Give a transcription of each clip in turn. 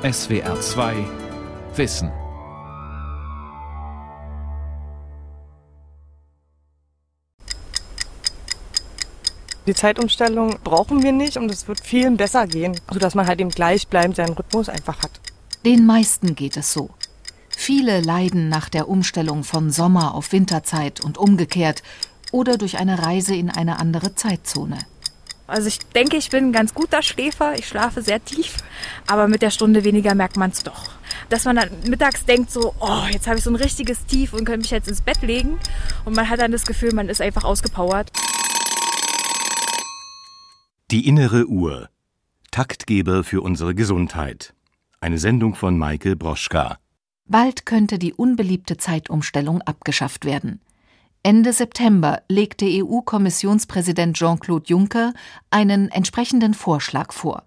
SWR 2 Wissen. Die Zeitumstellung brauchen wir nicht und es wird vielen besser gehen, sodass man halt eben gleichbleibend seinen Rhythmus einfach hat. Den meisten geht es so. Viele leiden nach der Umstellung von Sommer auf Winterzeit und umgekehrt oder durch eine Reise in eine andere Zeitzone. Also ich denke, ich bin ein ganz guter Schläfer. Ich schlafe sehr tief, aber mit der Stunde weniger merkt man es doch. Dass man dann mittags denkt so, oh, jetzt habe ich so ein richtiges Tief und könnte mich jetzt ins Bett legen. Und man hat dann das Gefühl, man ist einfach ausgepowert. Die innere Uhr. Taktgeber für unsere Gesundheit. Eine Sendung von Maike Broschka. Bald könnte die unbeliebte Zeitumstellung abgeschafft werden. Ende September legte EU-Kommissionspräsident Jean-Claude Juncker einen entsprechenden Vorschlag vor.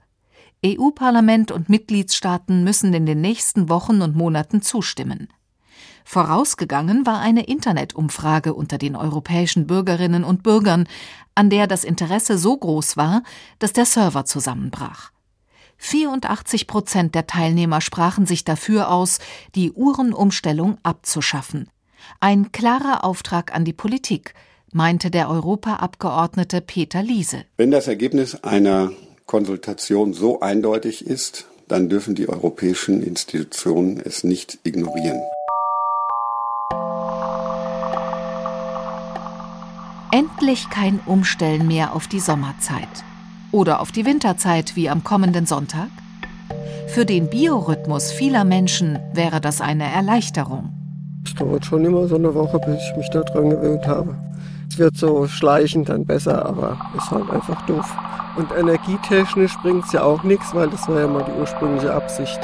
EU-Parlament und Mitgliedstaaten müssen in den nächsten Wochen und Monaten zustimmen. Vorausgegangen war eine Internetumfrage unter den europäischen Bürgerinnen und Bürgern, an der das Interesse so groß war, dass der Server zusammenbrach. 84 Prozent der Teilnehmer sprachen sich dafür aus, die Uhrenumstellung abzuschaffen. Ein klarer Auftrag an die Politik, meinte der Europaabgeordnete Peter Liese. Wenn das Ergebnis einer Konsultation so eindeutig ist, dann dürfen die europäischen Institutionen es nicht ignorieren. Endlich kein Umstellen mehr auf die Sommerzeit. Oder auf die Winterzeit wie am kommenden Sonntag? Für den Biorhythmus vieler Menschen wäre das eine Erleichterung. Es dauert schon immer so eine Woche, bis ich mich daran gewöhnt habe. Es wird so schleichend dann besser, aber ist halt einfach doof. Und energietechnisch bringt es ja auch nichts, weil das war ja mal die ursprüngliche Absicht.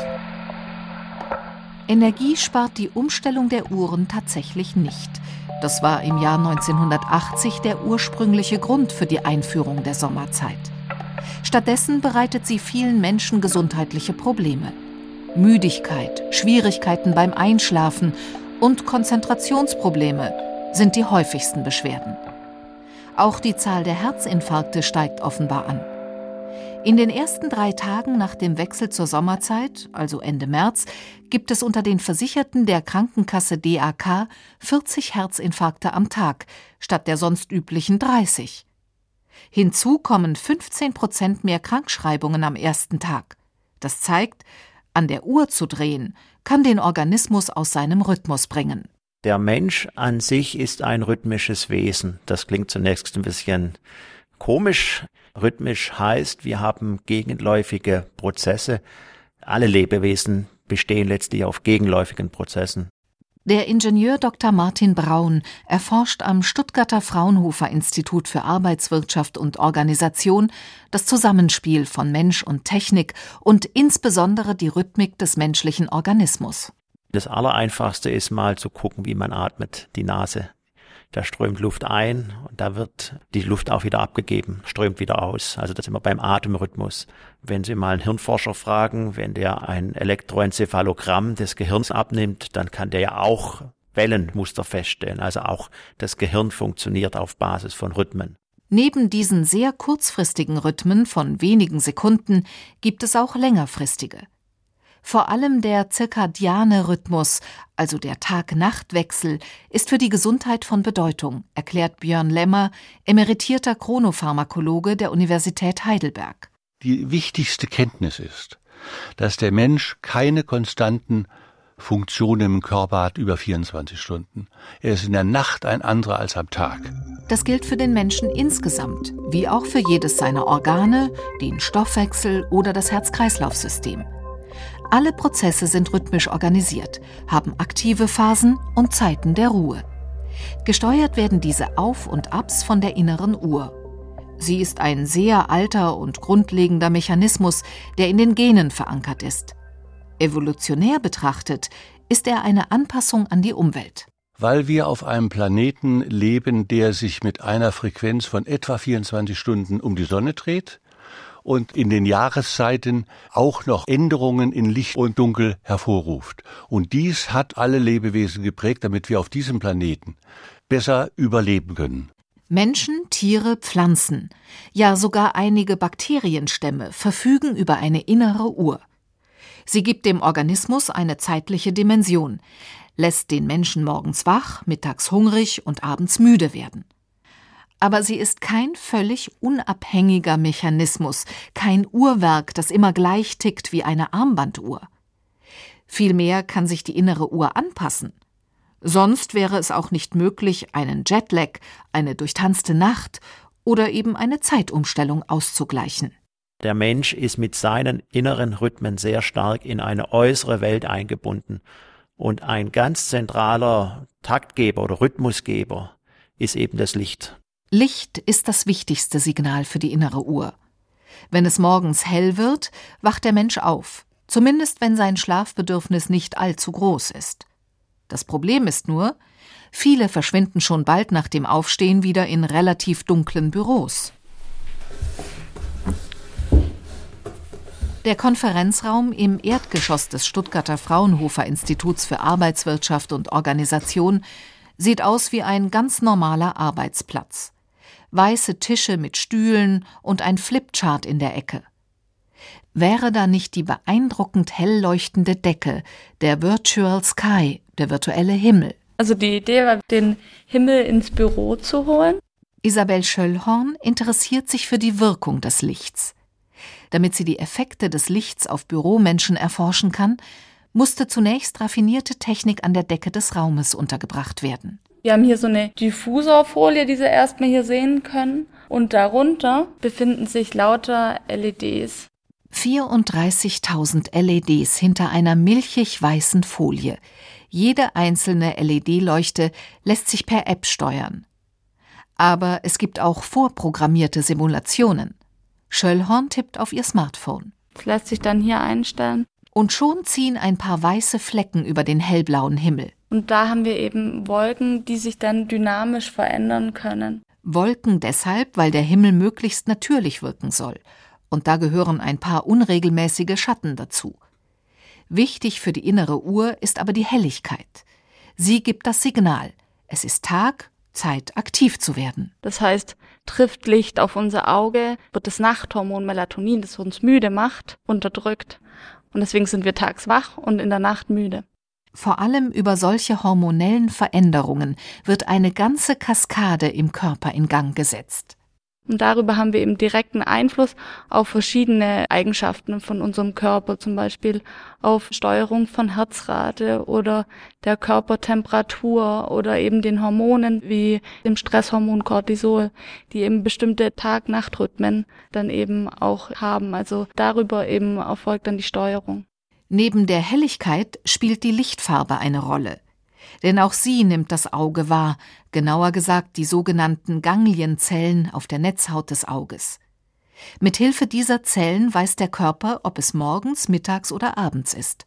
Energie spart die Umstellung der Uhren tatsächlich nicht. Das war im Jahr 1980 der ursprüngliche Grund für die Einführung der Sommerzeit. Stattdessen bereitet sie vielen Menschen gesundheitliche Probleme. Müdigkeit, Schwierigkeiten beim Einschlafen und Konzentrationsprobleme sind die häufigsten Beschwerden. Auch die Zahl der Herzinfarkte steigt offenbar an. In den ersten drei Tagen nach dem Wechsel zur Sommerzeit, also Ende März, gibt es unter den Versicherten der Krankenkasse DAK 40 Herzinfarkte am Tag statt der sonst üblichen 30. Hinzu kommen 15 Prozent mehr Krankschreibungen am ersten Tag. Das zeigt, an der Uhr zu drehen, kann den Organismus aus seinem Rhythmus bringen. Der Mensch an sich ist ein rhythmisches Wesen. Das klingt zunächst ein bisschen komisch, Rhythmisch heißt, wir haben gegenläufige Prozesse. Alle Lebewesen bestehen letztlich auf gegenläufigen Prozessen. Der Ingenieur Dr. Martin Braun erforscht am Stuttgarter Fraunhofer Institut für Arbeitswirtschaft und Organisation das Zusammenspiel von Mensch und Technik und insbesondere die Rhythmik des menschlichen Organismus. Das Allereinfachste ist mal zu gucken, wie man atmet, die Nase da strömt Luft ein und da wird die Luft auch wieder abgegeben, strömt wieder aus. Also das sind wir beim Atemrhythmus. Wenn Sie mal einen Hirnforscher fragen, wenn der ein Elektroenzephalogramm des Gehirns abnimmt, dann kann der ja auch Wellenmuster feststellen. Also auch das Gehirn funktioniert auf Basis von Rhythmen. Neben diesen sehr kurzfristigen Rhythmen von wenigen Sekunden gibt es auch längerfristige. Vor allem der zirkadiane Rhythmus, also der Tag-Nacht-Wechsel, ist für die Gesundheit von Bedeutung, erklärt Björn Lemmer, emeritierter Chronopharmakologe der Universität Heidelberg. Die wichtigste Kenntnis ist, dass der Mensch keine konstanten Funktionen im Körper hat über 24 Stunden. Er ist in der Nacht ein anderer als am Tag. Das gilt für den Menschen insgesamt, wie auch für jedes seiner Organe, den Stoffwechsel oder das Herz-Kreislauf-System. Alle Prozesse sind rhythmisch organisiert, haben aktive Phasen und Zeiten der Ruhe. Gesteuert werden diese Auf und Abs von der inneren Uhr. Sie ist ein sehr alter und grundlegender Mechanismus, der in den Genen verankert ist. Evolutionär betrachtet ist er eine Anpassung an die Umwelt. Weil wir auf einem Planeten leben, der sich mit einer Frequenz von etwa 24 Stunden um die Sonne dreht, und in den Jahreszeiten auch noch Änderungen in Licht und Dunkel hervorruft. Und dies hat alle Lebewesen geprägt, damit wir auf diesem Planeten besser überleben können. Menschen, Tiere, Pflanzen, ja sogar einige Bakterienstämme verfügen über eine innere Uhr. Sie gibt dem Organismus eine zeitliche Dimension, lässt den Menschen morgens wach, mittags hungrig und abends müde werden. Aber sie ist kein völlig unabhängiger Mechanismus, kein Uhrwerk, das immer gleich tickt wie eine Armbanduhr. Vielmehr kann sich die innere Uhr anpassen. Sonst wäre es auch nicht möglich, einen Jetlag, eine durchtanzte Nacht oder eben eine Zeitumstellung auszugleichen. Der Mensch ist mit seinen inneren Rhythmen sehr stark in eine äußere Welt eingebunden. Und ein ganz zentraler Taktgeber oder Rhythmusgeber ist eben das Licht. Licht ist das wichtigste Signal für die innere Uhr. Wenn es morgens hell wird, wacht der Mensch auf, zumindest wenn sein Schlafbedürfnis nicht allzu groß ist. Das Problem ist nur, viele verschwinden schon bald nach dem Aufstehen wieder in relativ dunklen Büros. Der Konferenzraum im Erdgeschoss des Stuttgarter Fraunhofer Instituts für Arbeitswirtschaft und Organisation sieht aus wie ein ganz normaler Arbeitsplatz. Weiße Tische mit Stühlen und ein Flipchart in der Ecke. Wäre da nicht die beeindruckend hell leuchtende Decke, der Virtual Sky, der virtuelle Himmel? Also die Idee war, den Himmel ins Büro zu holen. Isabel Schöllhorn interessiert sich für die Wirkung des Lichts. Damit sie die Effekte des Lichts auf Büromenschen erforschen kann, musste zunächst raffinierte Technik an der Decke des Raumes untergebracht werden. Wir haben hier so eine Diffusorfolie, die Sie erstmal hier sehen können. Und darunter befinden sich lauter LEDs. 34.000 LEDs hinter einer milchig weißen Folie. Jede einzelne LED-Leuchte lässt sich per App steuern. Aber es gibt auch vorprogrammierte Simulationen. Schöllhorn tippt auf ihr Smartphone. Das lässt sich dann hier einstellen. Und schon ziehen ein paar weiße Flecken über den hellblauen Himmel. Und da haben wir eben Wolken, die sich dann dynamisch verändern können. Wolken deshalb, weil der Himmel möglichst natürlich wirken soll. Und da gehören ein paar unregelmäßige Schatten dazu. Wichtig für die innere Uhr ist aber die Helligkeit. Sie gibt das Signal. Es ist Tag, Zeit aktiv zu werden. Das heißt, trifft Licht auf unser Auge, wird das Nachthormon Melatonin, das uns müde macht, unterdrückt. Und deswegen sind wir tags wach und in der Nacht müde. Vor allem über solche hormonellen Veränderungen wird eine ganze Kaskade im Körper in Gang gesetzt. Und darüber haben wir eben direkten Einfluss auf verschiedene Eigenschaften von unserem Körper, zum Beispiel auf Steuerung von Herzrate oder der Körpertemperatur oder eben den Hormonen wie dem Stresshormon Cortisol, die eben bestimmte Tag-Nacht-Rhythmen dann eben auch haben. Also darüber eben erfolgt dann die Steuerung. Neben der Helligkeit spielt die Lichtfarbe eine Rolle denn auch sie nimmt das Auge wahr, genauer gesagt die sogenannten Ganglienzellen auf der Netzhaut des Auges. Mit Hilfe dieser Zellen weiß der Körper, ob es morgens, mittags oder abends ist.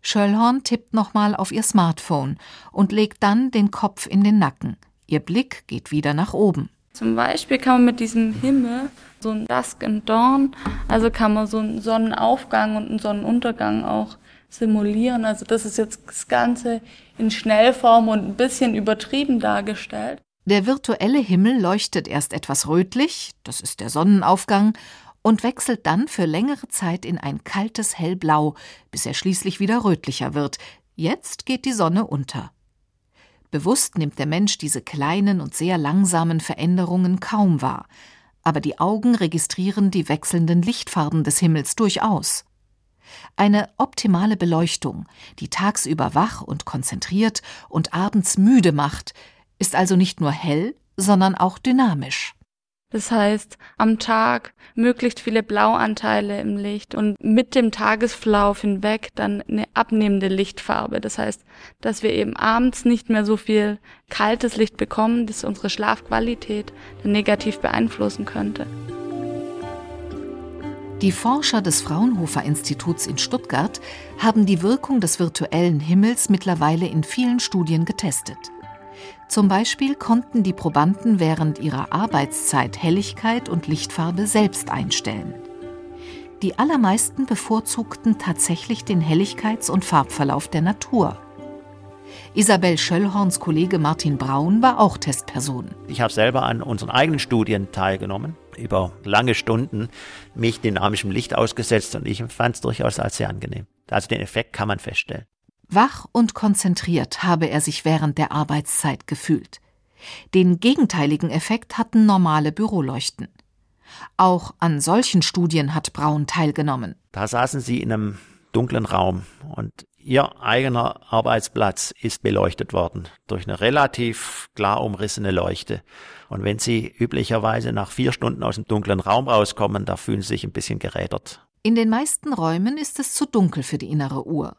Schöllhorn tippt nochmal auf ihr Smartphone und legt dann den Kopf in den Nacken. Ihr Blick geht wieder nach oben. Zum Beispiel kann man mit diesem Himmel so ein Dusk and Dawn, also kann man so einen Sonnenaufgang und einen Sonnenuntergang auch simulieren. Also das ist jetzt das Ganze in Schnellform und ein bisschen übertrieben dargestellt. Der virtuelle Himmel leuchtet erst etwas rötlich, das ist der Sonnenaufgang, und wechselt dann für längere Zeit in ein kaltes Hellblau, bis er schließlich wieder rötlicher wird. Jetzt geht die Sonne unter. Bewusst nimmt der Mensch diese kleinen und sehr langsamen Veränderungen kaum wahr, aber die Augen registrieren die wechselnden Lichtfarben des Himmels durchaus. Eine optimale Beleuchtung, die tagsüber wach und konzentriert und abends müde macht, ist also nicht nur hell, sondern auch dynamisch. Das heißt, am Tag möglichst viele Blauanteile im Licht und mit dem Tagesverlauf hinweg dann eine abnehmende Lichtfarbe. Das heißt, dass wir eben abends nicht mehr so viel kaltes Licht bekommen, das unsere Schlafqualität dann negativ beeinflussen könnte. Die Forscher des Fraunhofer Instituts in Stuttgart haben die Wirkung des virtuellen Himmels mittlerweile in vielen Studien getestet. Zum Beispiel konnten die Probanden während ihrer Arbeitszeit Helligkeit und Lichtfarbe selbst einstellen. Die allermeisten bevorzugten tatsächlich den Helligkeits- und Farbverlauf der Natur. Isabel Schöllhorns Kollege Martin Braun war auch Testperson. Ich habe selber an unseren eigenen Studien teilgenommen über lange Stunden mich dynamischem Licht ausgesetzt und ich empfand es durchaus als sehr angenehm. Also den Effekt kann man feststellen. Wach und konzentriert habe er sich während der Arbeitszeit gefühlt. Den gegenteiligen Effekt hatten normale Büroleuchten. Auch an solchen Studien hat Braun teilgenommen. Da saßen sie in einem dunklen Raum und ihr eigener Arbeitsplatz ist beleuchtet worden durch eine relativ klar umrissene Leuchte. Und wenn sie üblicherweise nach vier Stunden aus dem dunklen Raum rauskommen, da fühlen sie sich ein bisschen gerädert. In den meisten Räumen ist es zu dunkel für die innere Uhr.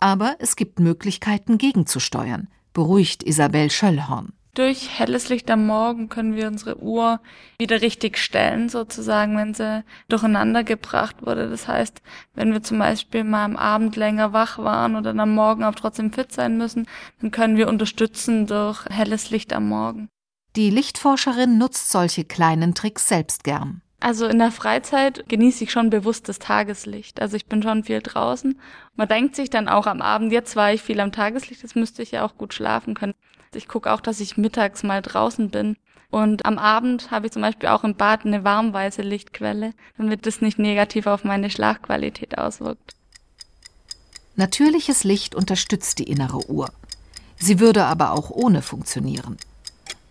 Aber es gibt Möglichkeiten gegenzusteuern, beruhigt Isabel Schöllhorn. Durch helles Licht am Morgen können wir unsere Uhr wieder richtig stellen, sozusagen, wenn sie durcheinander gebracht wurde. Das heißt, wenn wir zum Beispiel mal am Abend länger wach waren oder am Morgen aber trotzdem fit sein müssen, dann können wir unterstützen durch helles Licht am Morgen. Die Lichtforscherin nutzt solche kleinen Tricks selbst gern. Also in der Freizeit genieße ich schon bewusst das Tageslicht. Also ich bin schon viel draußen. Man denkt sich dann auch am Abend, jetzt war ich viel am Tageslicht, jetzt müsste ich ja auch gut schlafen können. Ich gucke auch, dass ich mittags mal draußen bin. Und am Abend habe ich zum Beispiel auch im Bad eine warmweiße Lichtquelle, damit das nicht negativ auf meine Schlafqualität auswirkt. Natürliches Licht unterstützt die innere Uhr. Sie würde aber auch ohne funktionieren.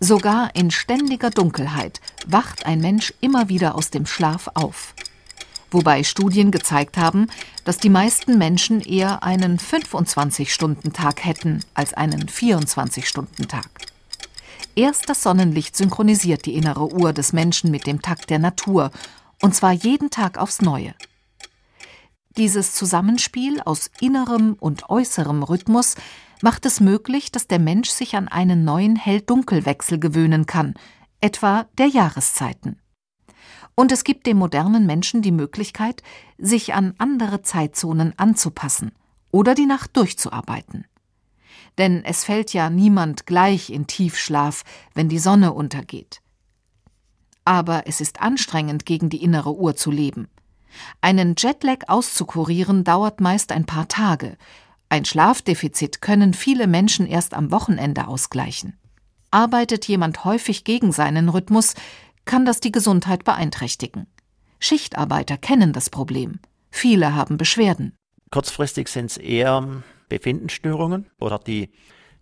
Sogar in ständiger Dunkelheit wacht ein Mensch immer wieder aus dem Schlaf auf wobei Studien gezeigt haben, dass die meisten Menschen eher einen 25-Stunden-Tag hätten als einen 24-Stunden-Tag. Erst das Sonnenlicht synchronisiert die innere Uhr des Menschen mit dem Takt der Natur, und zwar jeden Tag aufs Neue. Dieses Zusammenspiel aus innerem und äußerem Rhythmus macht es möglich, dass der Mensch sich an einen neuen Hell-Dunkel-Wechsel gewöhnen kann, etwa der Jahreszeiten. Und es gibt dem modernen Menschen die Möglichkeit, sich an andere Zeitzonen anzupassen oder die Nacht durchzuarbeiten. Denn es fällt ja niemand gleich in Tiefschlaf, wenn die Sonne untergeht. Aber es ist anstrengend, gegen die innere Uhr zu leben. Einen Jetlag auszukurieren dauert meist ein paar Tage. Ein Schlafdefizit können viele Menschen erst am Wochenende ausgleichen. Arbeitet jemand häufig gegen seinen Rhythmus, kann das die Gesundheit beeinträchtigen. Schichtarbeiter kennen das Problem. Viele haben Beschwerden. Kurzfristig sind es eher Befindensstörungen oder die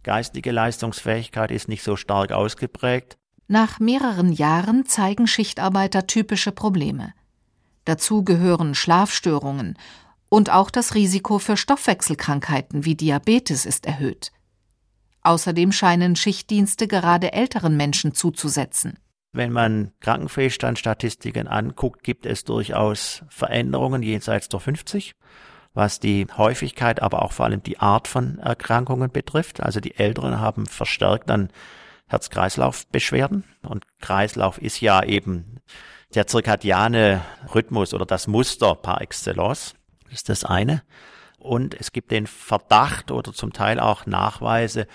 geistige Leistungsfähigkeit ist nicht so stark ausgeprägt. Nach mehreren Jahren zeigen Schichtarbeiter typische Probleme. Dazu gehören Schlafstörungen und auch das Risiko für Stoffwechselkrankheiten wie Diabetes ist erhöht. Außerdem scheinen Schichtdienste gerade älteren Menschen zuzusetzen. Wenn man Krankenpflegestandstatistiken anguckt, gibt es durchaus Veränderungen jenseits der 50, was die Häufigkeit, aber auch vor allem die Art von Erkrankungen betrifft. Also die Älteren haben verstärkt dann Herz-Kreislauf-Beschwerden und Kreislauf ist ja eben der zirkadiane Rhythmus oder das Muster par excellence. Das ist das eine. Und es gibt den Verdacht oder zum Teil auch Nachweise,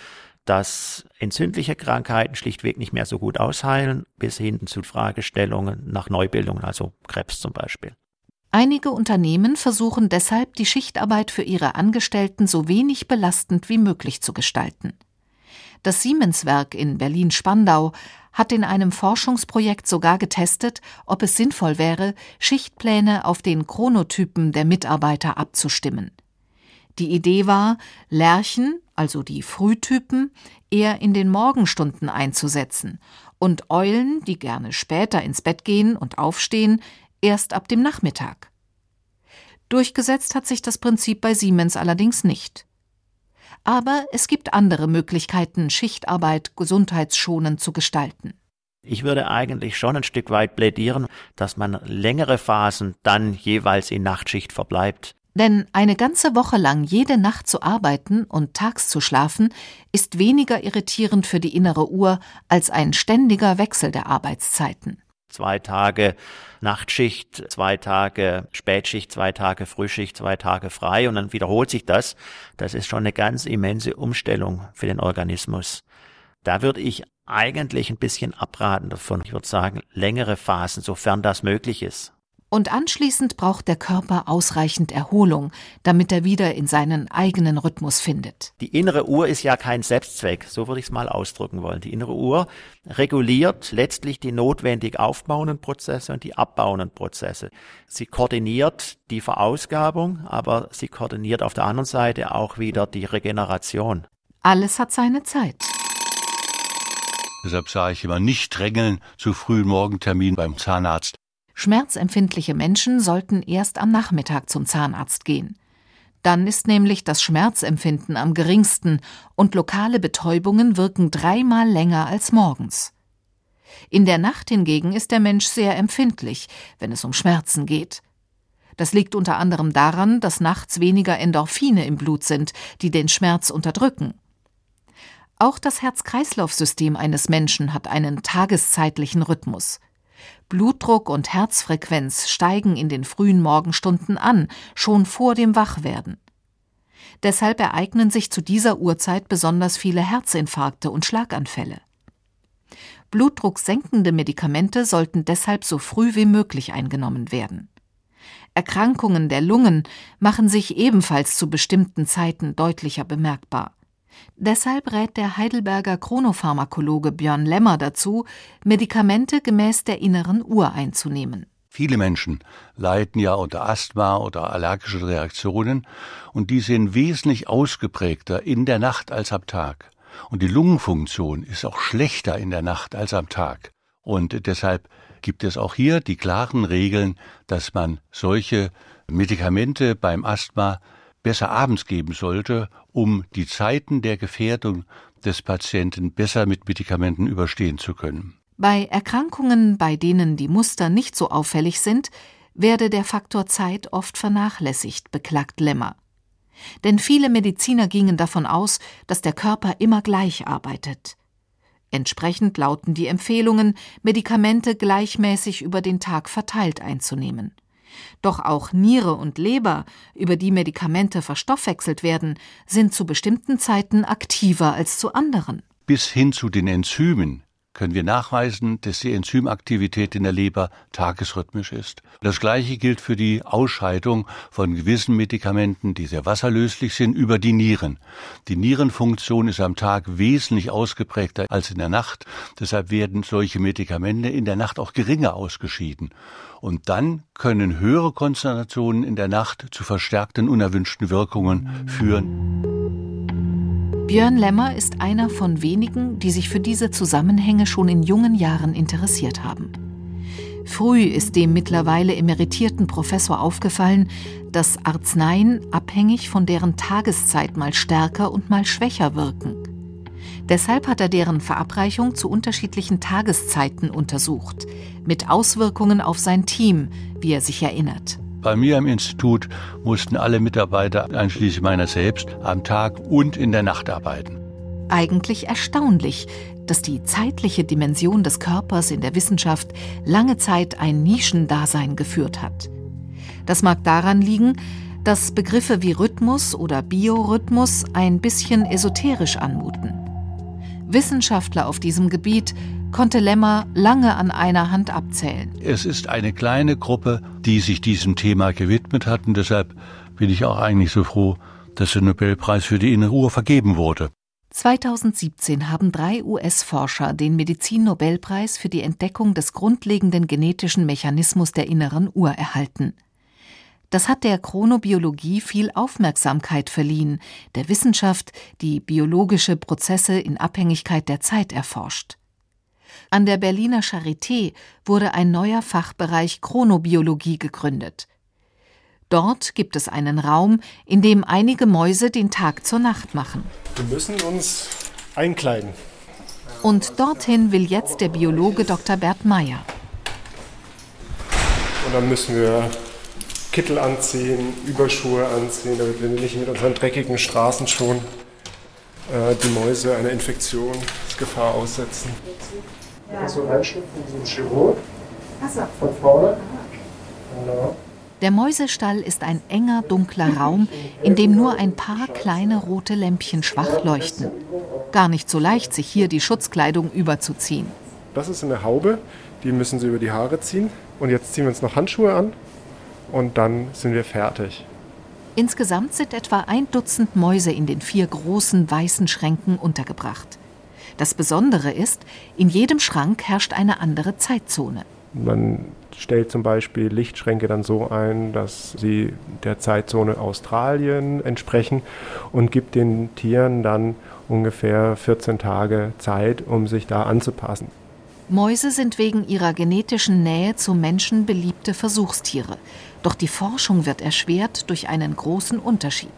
dass entzündliche Krankheiten schlichtweg nicht mehr so gut ausheilen, bis hin zu Fragestellungen nach Neubildungen, also Krebs zum Beispiel. Einige Unternehmen versuchen deshalb, die Schichtarbeit für ihre Angestellten so wenig belastend wie möglich zu gestalten. Das Siemens-Werk in Berlin-Spandau hat in einem Forschungsprojekt sogar getestet, ob es sinnvoll wäre, Schichtpläne auf den Chronotypen der Mitarbeiter abzustimmen. Die Idee war, Lerchen, also die Frühtypen, eher in den Morgenstunden einzusetzen und Eulen, die gerne später ins Bett gehen und aufstehen, erst ab dem Nachmittag. Durchgesetzt hat sich das Prinzip bei Siemens allerdings nicht. Aber es gibt andere Möglichkeiten, Schichtarbeit gesundheitsschonend zu gestalten. Ich würde eigentlich schon ein Stück weit plädieren, dass man längere Phasen dann jeweils in Nachtschicht verbleibt. Denn eine ganze Woche lang jede Nacht zu arbeiten und tags zu schlafen, ist weniger irritierend für die innere Uhr als ein ständiger Wechsel der Arbeitszeiten. Zwei Tage Nachtschicht, zwei Tage Spätschicht, zwei Tage Frühschicht, zwei Tage frei und dann wiederholt sich das. Das ist schon eine ganz immense Umstellung für den Organismus. Da würde ich eigentlich ein bisschen abraten davon. Ich würde sagen, längere Phasen, sofern das möglich ist. Und anschließend braucht der Körper ausreichend Erholung, damit er wieder in seinen eigenen Rhythmus findet. Die innere Uhr ist ja kein Selbstzweck, so würde ich es mal ausdrücken wollen. Die innere Uhr reguliert letztlich die notwendig aufbauenden Prozesse und die abbauenden Prozesse. Sie koordiniert die Verausgabung, aber sie koordiniert auf der anderen Seite auch wieder die Regeneration. Alles hat seine Zeit. Deshalb sage ich immer nicht drängeln zu frühen Morgentermin beim Zahnarzt. Schmerzempfindliche Menschen sollten erst am Nachmittag zum Zahnarzt gehen. Dann ist nämlich das Schmerzempfinden am geringsten und lokale Betäubungen wirken dreimal länger als morgens. In der Nacht hingegen ist der Mensch sehr empfindlich, wenn es um Schmerzen geht. Das liegt unter anderem daran, dass nachts weniger Endorphine im Blut sind, die den Schmerz unterdrücken. Auch das Herz-Kreislauf-System eines Menschen hat einen tageszeitlichen Rhythmus. Blutdruck und Herzfrequenz steigen in den frühen Morgenstunden an, schon vor dem Wachwerden. Deshalb ereignen sich zu dieser Uhrzeit besonders viele Herzinfarkte und Schlaganfälle. Blutdrucksenkende Medikamente sollten deshalb so früh wie möglich eingenommen werden. Erkrankungen der Lungen machen sich ebenfalls zu bestimmten Zeiten deutlicher bemerkbar. Deshalb rät der Heidelberger Chronopharmakologe Björn Lemmer dazu, Medikamente gemäß der inneren Uhr einzunehmen. Viele Menschen leiden ja unter Asthma oder allergische Reaktionen und die sind wesentlich ausgeprägter in der Nacht als am Tag. Und die Lungenfunktion ist auch schlechter in der Nacht als am Tag. Und deshalb gibt es auch hier die klaren Regeln, dass man solche Medikamente beim Asthma besser abends geben sollte, um die Zeiten der Gefährdung des Patienten besser mit Medikamenten überstehen zu können. Bei Erkrankungen, bei denen die Muster nicht so auffällig sind, werde der Faktor Zeit oft vernachlässigt, beklagt Lemmer. Denn viele Mediziner gingen davon aus, dass der Körper immer gleich arbeitet. Entsprechend lauten die Empfehlungen, Medikamente gleichmäßig über den Tag verteilt einzunehmen. Doch auch Niere und Leber, über die Medikamente verstoffwechselt werden, sind zu bestimmten Zeiten aktiver als zu anderen. Bis hin zu den Enzymen können wir nachweisen, dass die Enzymaktivität in der Leber tagesrhythmisch ist. Das gleiche gilt für die Ausscheidung von gewissen Medikamenten, die sehr wasserlöslich sind, über die Nieren. Die Nierenfunktion ist am Tag wesentlich ausgeprägter als in der Nacht. Deshalb werden solche Medikamente in der Nacht auch geringer ausgeschieden. Und dann können höhere Konzentrationen in der Nacht zu verstärkten unerwünschten Wirkungen führen. Björn Lemmer ist einer von wenigen, die sich für diese Zusammenhänge schon in jungen Jahren interessiert haben. Früh ist dem mittlerweile emeritierten Professor aufgefallen, dass Arzneien abhängig von deren Tageszeit mal stärker und mal schwächer wirken. Deshalb hat er deren Verabreichung zu unterschiedlichen Tageszeiten untersucht, mit Auswirkungen auf sein Team, wie er sich erinnert. Bei mir im Institut mussten alle Mitarbeiter, einschließlich meiner selbst, am Tag und in der Nacht arbeiten. Eigentlich erstaunlich, dass die zeitliche Dimension des Körpers in der Wissenschaft lange Zeit ein Nischendasein geführt hat. Das mag daran liegen, dass Begriffe wie Rhythmus oder Biorhythmus ein bisschen esoterisch anmuten. Wissenschaftler auf diesem Gebiet konnte Lemmer lange an einer Hand abzählen. Es ist eine kleine Gruppe, die sich diesem Thema gewidmet hat und deshalb bin ich auch eigentlich so froh, dass der Nobelpreis für die innere Uhr vergeben wurde. 2017 haben drei US-Forscher den Medizin-Nobelpreis für die Entdeckung des grundlegenden genetischen Mechanismus der inneren Uhr erhalten. Das hat der Chronobiologie viel Aufmerksamkeit verliehen, der Wissenschaft, die biologische Prozesse in Abhängigkeit der Zeit erforscht. An der Berliner Charité wurde ein neuer Fachbereich Chronobiologie gegründet. Dort gibt es einen Raum, in dem einige Mäuse den Tag zur Nacht machen. Wir müssen uns einkleiden. Und dorthin will jetzt der Biologe Dr. Bert Meyer. Und dann müssen wir Kittel anziehen, Überschuhe anziehen, damit wir nicht mit unseren dreckigen Straßenschuhen äh, die Mäuse einer Infektionsgefahr aussetzen. Ja. So Einschnitt von diesem Chirurg von vorne. Genau. Der Mäusestall ist ein enger, dunkler Raum, in dem nur ein paar kleine rote Lämpchen schwach leuchten. Gar nicht so leicht, sich hier die Schutzkleidung überzuziehen. Das ist eine Haube, die müssen Sie über die Haare ziehen. Und jetzt ziehen wir uns noch Handschuhe an und dann sind wir fertig. Insgesamt sind etwa ein Dutzend Mäuse in den vier großen weißen Schränken untergebracht. Das Besondere ist, in jedem Schrank herrscht eine andere Zeitzone. Man stellt zum Beispiel Lichtschränke dann so ein, dass sie der Zeitzone Australien entsprechen und gibt den Tieren dann ungefähr 14 Tage Zeit, um sich da anzupassen. Mäuse sind wegen ihrer genetischen Nähe zu Menschen beliebte Versuchstiere. Doch die Forschung wird erschwert durch einen großen Unterschied.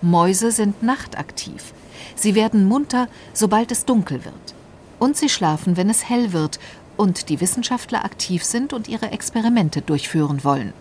Mäuse sind nachtaktiv. Sie werden munter, sobald es dunkel wird. Und sie schlafen, wenn es hell wird und die Wissenschaftler aktiv sind und ihre Experimente durchführen wollen.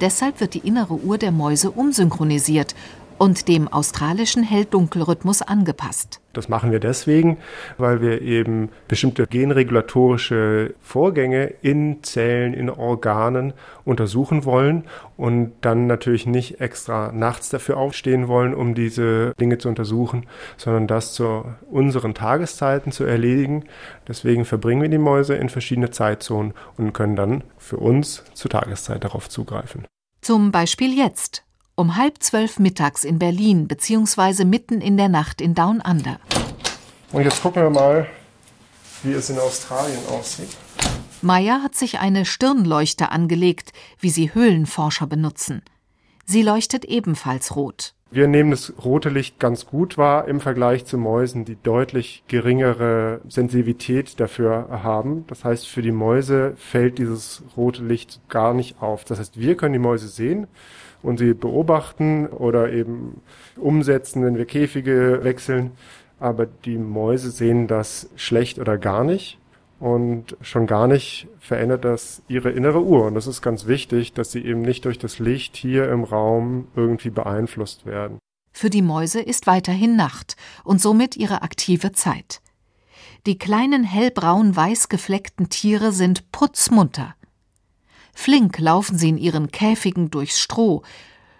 Deshalb wird die innere Uhr der Mäuse umsynchronisiert und dem australischen Hell-Dunkel-Rhythmus angepasst. Das machen wir deswegen, weil wir eben bestimmte genregulatorische Vorgänge in Zellen, in Organen untersuchen wollen und dann natürlich nicht extra nachts dafür aufstehen wollen, um diese Dinge zu untersuchen, sondern das zu unseren Tageszeiten zu erledigen. Deswegen verbringen wir die Mäuse in verschiedene Zeitzonen und können dann für uns zur Tageszeit darauf zugreifen. Zum Beispiel jetzt, um halb zwölf mittags in Berlin beziehungsweise mitten in der Nacht in Down Under. Und jetzt gucken wir mal, wie es in Australien aussieht. Maya hat sich eine Stirnleuchte angelegt, wie sie Höhlenforscher benutzen. Sie leuchtet ebenfalls rot. Wir nehmen das rote Licht ganz gut wahr im Vergleich zu Mäusen, die deutlich geringere Sensitivität dafür haben. Das heißt, für die Mäuse fällt dieses rote Licht gar nicht auf. Das heißt, wir können die Mäuse sehen und sie beobachten oder eben umsetzen, wenn wir Käfige wechseln. Aber die Mäuse sehen das schlecht oder gar nicht. Und schon gar nicht verändert das ihre innere Uhr. Und das ist ganz wichtig, dass sie eben nicht durch das Licht hier im Raum irgendwie beeinflusst werden. Für die Mäuse ist weiterhin Nacht und somit ihre aktive Zeit. Die kleinen hellbraun-weiß gefleckten Tiere sind putzmunter. Flink laufen sie in ihren Käfigen durchs Stroh,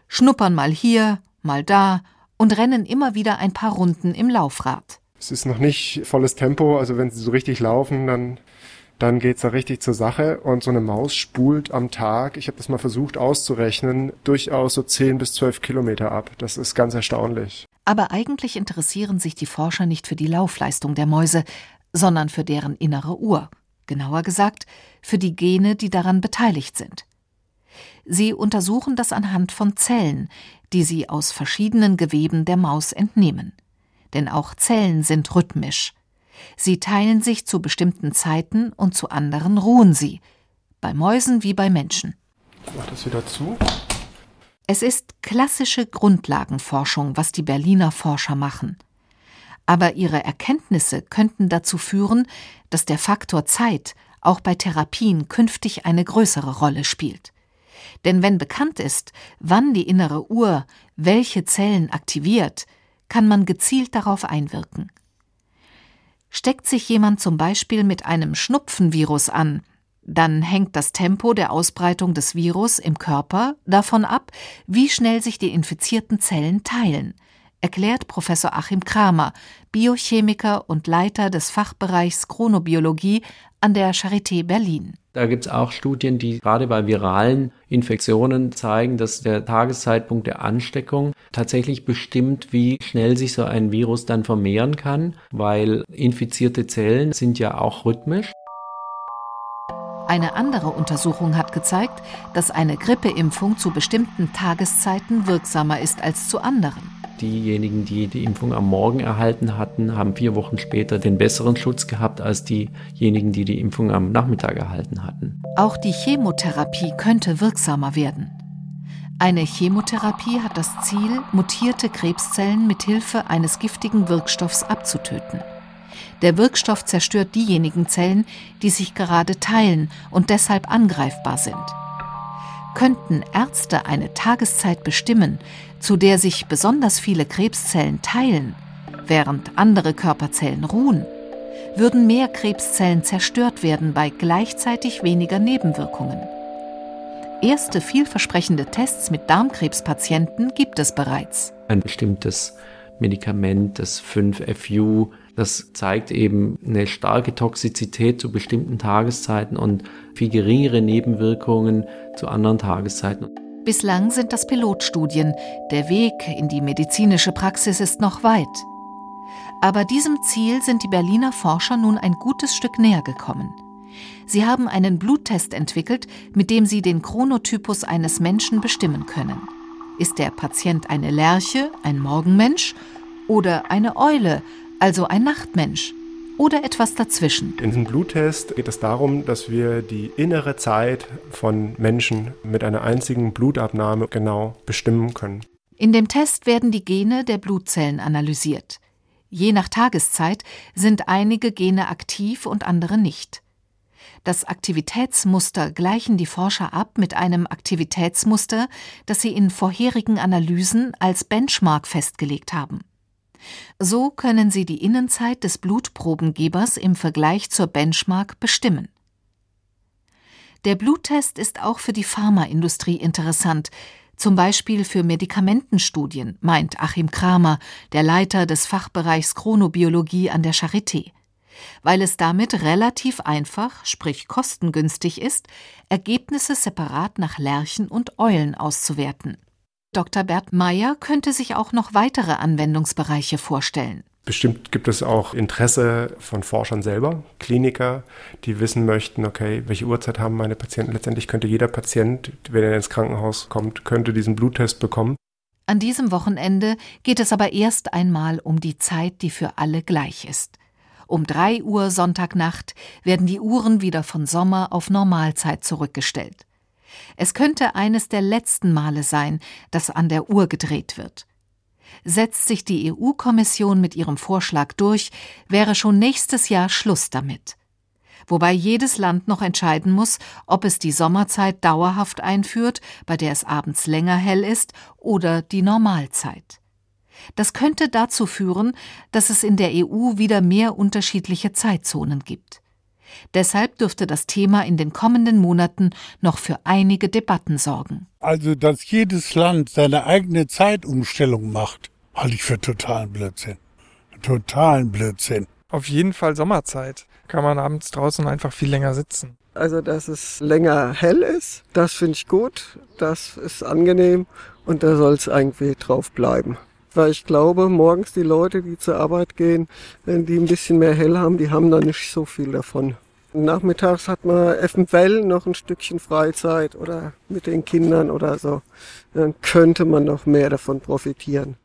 schnuppern mal hier, mal da und rennen immer wieder ein paar Runden im Laufrad. Es ist noch nicht volles Tempo, also wenn sie so richtig laufen, dann dann geht's da richtig zur Sache und so eine Maus spult am Tag, ich habe das mal versucht auszurechnen, durchaus so 10 bis 12 Kilometer ab. Das ist ganz erstaunlich. Aber eigentlich interessieren sich die Forscher nicht für die Laufleistung der Mäuse, sondern für deren innere Uhr genauer gesagt für die Gene, die daran beteiligt sind. Sie untersuchen das anhand von Zellen, die sie aus verschiedenen Geweben der Maus entnehmen. Denn auch Zellen sind rhythmisch. Sie teilen sich zu bestimmten Zeiten und zu anderen ruhen sie, bei Mäusen wie bei Menschen. Mach das wieder zu. Es ist klassische Grundlagenforschung, was die Berliner Forscher machen. Aber ihre Erkenntnisse könnten dazu führen, dass der Faktor Zeit auch bei Therapien künftig eine größere Rolle spielt. Denn wenn bekannt ist, wann die innere Uhr welche Zellen aktiviert, kann man gezielt darauf einwirken. Steckt sich jemand zum Beispiel mit einem Schnupfenvirus an, dann hängt das Tempo der Ausbreitung des Virus im Körper davon ab, wie schnell sich die infizierten Zellen teilen erklärt Professor Achim Kramer, Biochemiker und Leiter des Fachbereichs Chronobiologie an der Charité Berlin. Da gibt es auch Studien, die gerade bei viralen Infektionen zeigen, dass der Tageszeitpunkt der Ansteckung tatsächlich bestimmt, wie schnell sich so ein Virus dann vermehren kann, weil infizierte Zellen sind ja auch rhythmisch. Eine andere Untersuchung hat gezeigt, dass eine Grippeimpfung zu bestimmten Tageszeiten wirksamer ist als zu anderen. Diejenigen, die die Impfung am Morgen erhalten hatten, haben vier Wochen später den besseren Schutz gehabt als diejenigen, die die Impfung am Nachmittag erhalten hatten. Auch die Chemotherapie könnte wirksamer werden. Eine Chemotherapie hat das Ziel, mutierte Krebszellen mit Hilfe eines giftigen Wirkstoffs abzutöten. Der Wirkstoff zerstört diejenigen Zellen, die sich gerade teilen und deshalb angreifbar sind. Könnten Ärzte eine Tageszeit bestimmen, zu der sich besonders viele Krebszellen teilen, während andere Körperzellen ruhen, würden mehr Krebszellen zerstört werden bei gleichzeitig weniger Nebenwirkungen. Erste vielversprechende Tests mit Darmkrebspatienten gibt es bereits. Ein bestimmtes Medikament, das 5-FU, Das zeigt eben eine starke Toxizität zu bestimmten Tageszeiten und viel geringere Nebenwirkungen zu anderen Tageszeiten. Bislang sind das Pilotstudien. Der Weg in die medizinische Praxis ist noch weit. Aber diesem Ziel sind die Berliner Forscher nun ein gutes Stück näher gekommen. Sie haben einen Bluttest entwickelt, mit dem sie den Chronotypus eines Menschen bestimmen können. Ist der Patient eine Lerche, ein Morgenmensch oder eine Eule, also ein Nachtmensch? Oder etwas dazwischen? In diesem Bluttest geht es darum, dass wir die innere Zeit von Menschen mit einer einzigen Blutabnahme genau bestimmen können. In dem Test werden die Gene der Blutzellen analysiert. Je nach Tageszeit sind einige Gene aktiv und andere nicht. Das Aktivitätsmuster gleichen die Forscher ab mit einem Aktivitätsmuster, das sie in vorherigen Analysen als Benchmark festgelegt haben. So können sie die Innenzeit des Blutprobengebers im Vergleich zur Benchmark bestimmen. Der Bluttest ist auch für die Pharmaindustrie interessant, zum Beispiel für Medikamentenstudien, meint Achim Kramer, der Leiter des Fachbereichs Chronobiologie an der Charité weil es damit relativ einfach, sprich kostengünstig ist, Ergebnisse separat nach Lerchen und Eulen auszuwerten. Dr. Bert Meyer könnte sich auch noch weitere Anwendungsbereiche vorstellen. Bestimmt gibt es auch Interesse von Forschern selber, Kliniker, die wissen möchten, okay, welche Uhrzeit haben meine Patienten. Letztendlich könnte jeder Patient, wenn er ins Krankenhaus kommt, könnte diesen Bluttest bekommen. An diesem Wochenende geht es aber erst einmal um die Zeit, die für alle gleich ist. Um drei Uhr Sonntagnacht werden die Uhren wieder von Sommer auf Normalzeit zurückgestellt. Es könnte eines der letzten Male sein, dass an der Uhr gedreht wird. Setzt sich die EU-Kommission mit ihrem Vorschlag durch, wäre schon nächstes Jahr Schluss damit. Wobei jedes Land noch entscheiden muss, ob es die Sommerzeit dauerhaft einführt, bei der es abends länger hell ist, oder die Normalzeit. Das könnte dazu führen, dass es in der EU wieder mehr unterschiedliche Zeitzonen gibt. Deshalb dürfte das Thema in den kommenden Monaten noch für einige Debatten sorgen. Also, dass jedes Land seine eigene Zeitumstellung macht, halte ich für totalen Blödsinn. Totalen Blödsinn. Auf jeden Fall Sommerzeit. Kann man abends draußen einfach viel länger sitzen. Also, dass es länger hell ist, das finde ich gut. Das ist angenehm und da soll es irgendwie drauf bleiben weil ich glaube, morgens die Leute, die zur Arbeit gehen, wenn die ein bisschen mehr hell haben, die haben da nicht so viel davon. Nachmittags hat man eventuell noch ein Stückchen Freizeit oder mit den Kindern oder so. Dann könnte man noch mehr davon profitieren.